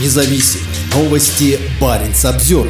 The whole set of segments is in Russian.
независим. Новости Баренц обзор.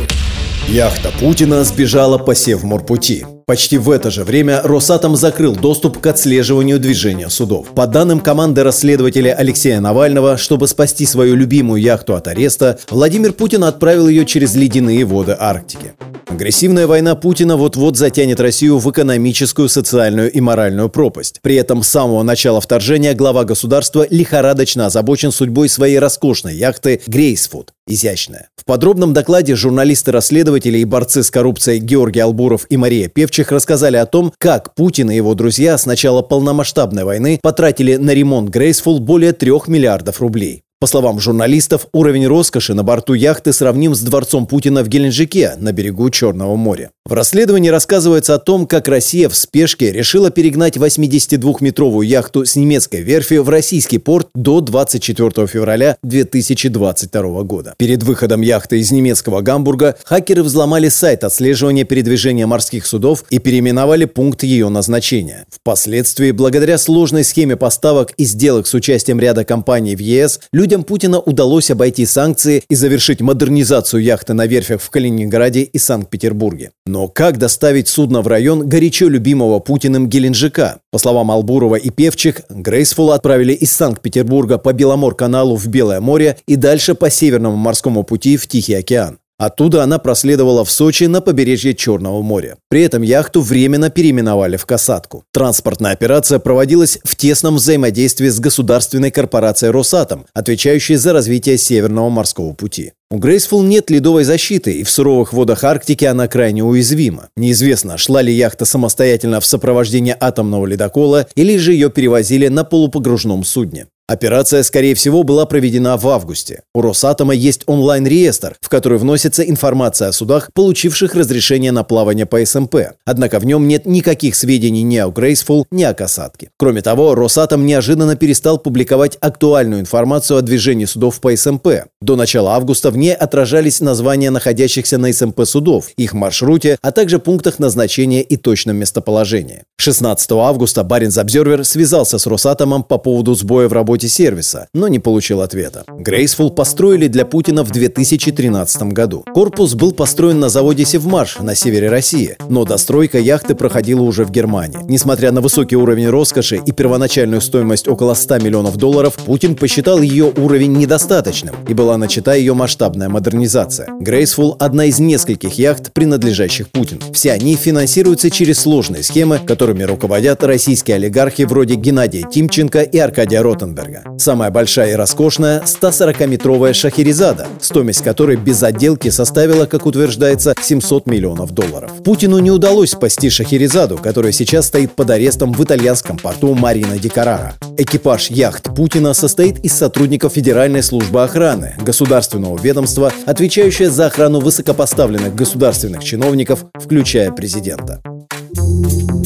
Яхта Путина сбежала по Севморпути. Почти в это же время Росатом закрыл доступ к отслеживанию движения судов. По данным команды расследователя Алексея Навального, чтобы спасти свою любимую яхту от ареста, Владимир Путин отправил ее через ледяные воды Арктики. Агрессивная война Путина вот-вот затянет Россию в экономическую, социальную и моральную пропасть. При этом с самого начала вторжения глава государства лихорадочно озабочен судьбой своей роскошной яхты «Грейсфуд» изящная. В подробном докладе журналисты-расследователи и борцы с коррупцией Георгий Албуров и Мария Певчих рассказали о том, как Путин и его друзья с начала полномасштабной войны потратили на ремонт Грейсфул более трех миллиардов рублей. По словам журналистов, уровень роскоши на борту яхты сравним с дворцом Путина в Геленджике на берегу Черного моря. В расследовании рассказывается о том, как Россия в спешке решила перегнать 82-метровую яхту с немецкой верфи в российский порт до 24 февраля 2022 года. Перед выходом яхты из немецкого Гамбурга хакеры взломали сайт отслеживания передвижения морских судов и переименовали пункт ее назначения. Впоследствии, благодаря сложной схеме поставок и сделок с участием ряда компаний в ЕС, людям Людям Путина удалось обойти санкции и завершить модернизацию яхты на верфях в Калининграде и Санкт-Петербурге. Но как доставить судно в район горячо любимого Путиным Геленджика? По словам Албурова и Певчих, Грейсфул отправили из Санкт-Петербурга по Беломор-каналу в Белое море и дальше по Северному морскому пути в Тихий океан. Оттуда она проследовала в Сочи на побережье Черного моря. При этом яхту временно переименовали в «Касатку». Транспортная операция проводилась в тесном взаимодействии с государственной корпорацией «Росатом», отвечающей за развитие Северного морского пути. У Грейсфул нет ледовой защиты, и в суровых водах Арктики она крайне уязвима. Неизвестно, шла ли яхта самостоятельно в сопровождении атомного ледокола или же ее перевозили на полупогружном судне. Операция, скорее всего, была проведена в августе. У Росатома есть онлайн-реестр, в который вносится информация о судах, получивших разрешение на плавание по СМП. Однако в нем нет никаких сведений ни о Graceful, ни о «Касатке». Кроме того, Росатом неожиданно перестал публиковать актуальную информацию о движении судов по СМП. До начала августа в ней отражались названия находящихся на СМП судов, их маршруте, а также пунктах назначения и точном местоположении. 16 августа Barents Observer связался с Росатомом по поводу сбоя в работе работе сервиса, но не получил ответа. Graceful построили для Путина в 2013 году. Корпус был построен на заводе «Севмаш» на севере России, но достройка яхты проходила уже в Германии. Несмотря на высокий уровень роскоши и первоначальную стоимость около 100 миллионов долларов, Путин посчитал ее уровень недостаточным, и была начата ее масштабная модернизация. Грейсфул – одна из нескольких яхт, принадлежащих Путину. Все они финансируются через сложные схемы, которыми руководят российские олигархи вроде Геннадия Тимченко и Аркадия Ротенберга. Ротенберга. Самая большая и роскошная – 140-метровая Шахерезада, стоимость которой без отделки составила, как утверждается, 700 миллионов долларов. Путину не удалось спасти Шахерезаду, которая сейчас стоит под арестом в итальянском порту Марина ди Карара. Экипаж яхт Путина состоит из сотрудников Федеральной службы охраны, государственного ведомства, отвечающее за охрану высокопоставленных государственных чиновников, включая президента.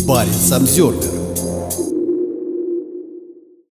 Парень Самсервер